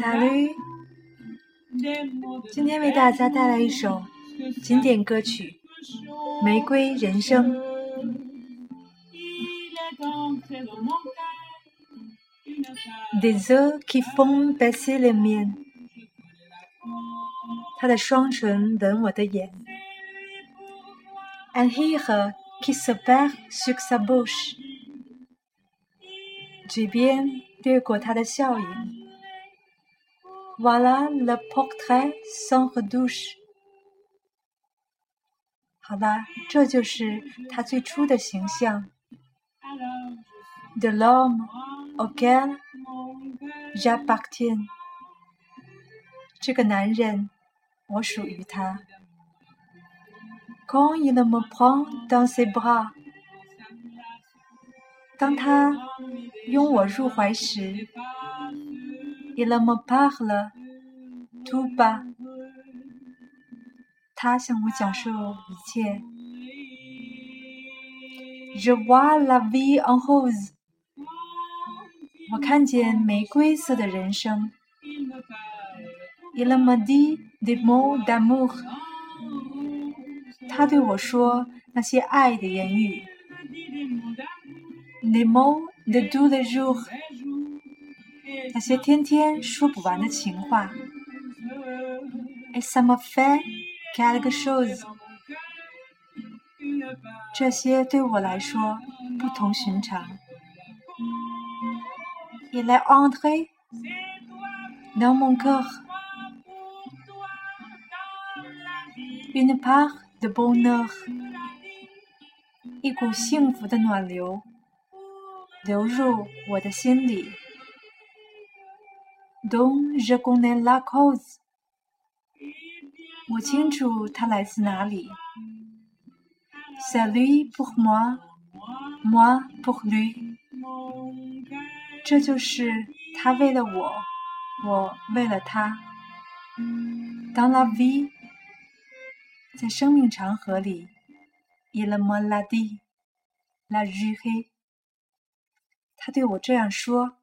撒鲁今天为大家带来一首经典歌曲《玫瑰人生》。Des yeux qui font baisser les miens，他的双唇吻我的眼。Un rire qui se perd sur sa bouche，嘴边掠过他的笑影。Voilà le portrait sans retouche。好啦，这就是他最初的形象 de l'homme auquel mon j'appartiens。这个男人，我属于他。Quand il me prend dans ses bras，当他拥我入怀时，il me parle tout bas，他向我讲述一切。Je vois la vie en rose，我看见玫瑰色的人生。Il me dit des mots d'amour，他对我说那些爱的言语。Les mots de tous les jours，那些天天说不完的情话。Et ça me fait quelque chose，这些对我来说不同寻常。Il est entré dans mon cœur une part de bonheur，一股幸福的暖流流入我的心里。dont je connais la cause，我清楚它来自哪里。C'est lui pour moi，moi pour lui， 这就是他为了我，我为了他。Dans la vie，在生命长河里，il me l'a dit，l'a juré，他对我这样说，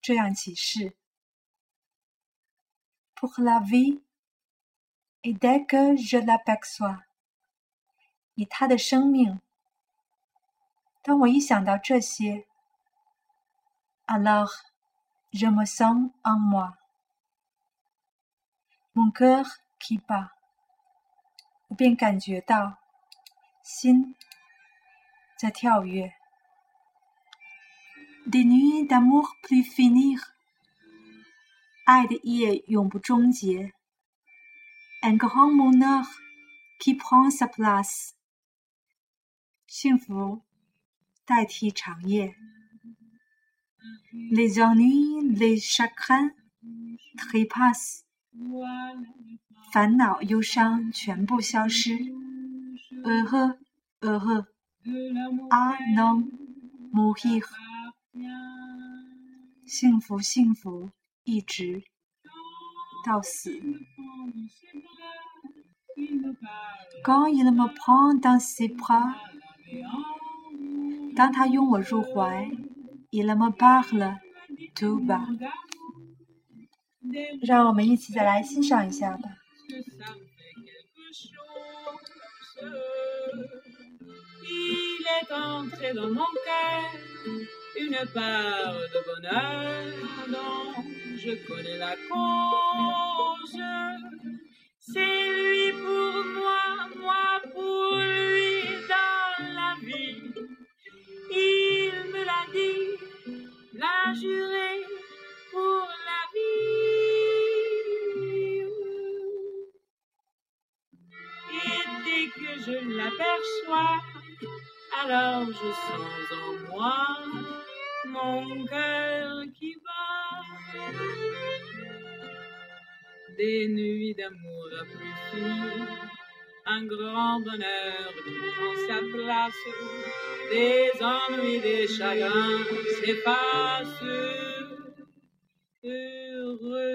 这样起誓。Pour la vie，et dès que je l'aperçois，以他的生命，当我一想到这些 ，alors je me sens en moi，mon cœur qui bat。我便感觉到心在跳跃。Des nuits d'amour plus finir，爱的夜永不终结。Un grand bonheur qui prend sa place，幸福代替长夜。 Les ennuis, les chagrins trépassent，烦恼忧伤全部消失。Heureux, heureux, à non mourir，幸福幸福，一直到死。Quand il me prend dans ses bras，当他拥我入怀 ，il me parle tout bas。让我们一起再来欣赏一下吧。 Il est entré dans mon cœur une part de bonheur dont je connais la cause. C'est lui pour moi, moi pour lui Je l'aperçois, alors je sens en moi mon cœur qui bat. Des nuits d'amour à plus finir, un grand bonheur qui prend sa place, des ennuis, des chagrins s'effacent. heureux,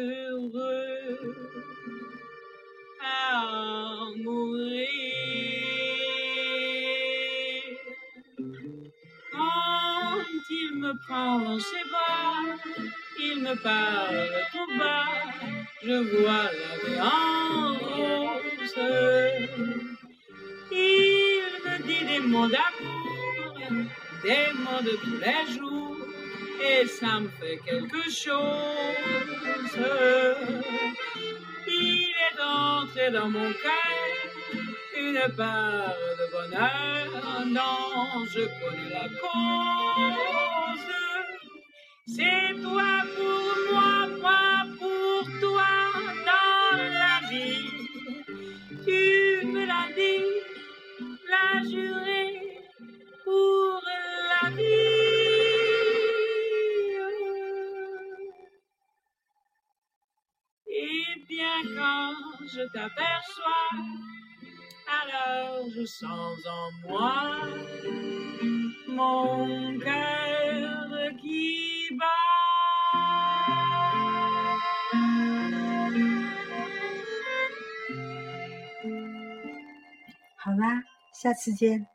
il me prend dans ses bras, il me parle tout bas, je vois la vie en rose. Il me dit des mots d'amour, des mots de tous les jours et ça me fait quelque chose. Il est entré dans mon cœur une part de bonheur dont je connais la cause. C'est toi pour moi, moi pour toi dans la vie. Tu me l'as dit, l'as juré pour la vie. quand je t'aperçois, alors je sens en moi mon cœur qui bat. 好啦，下次见。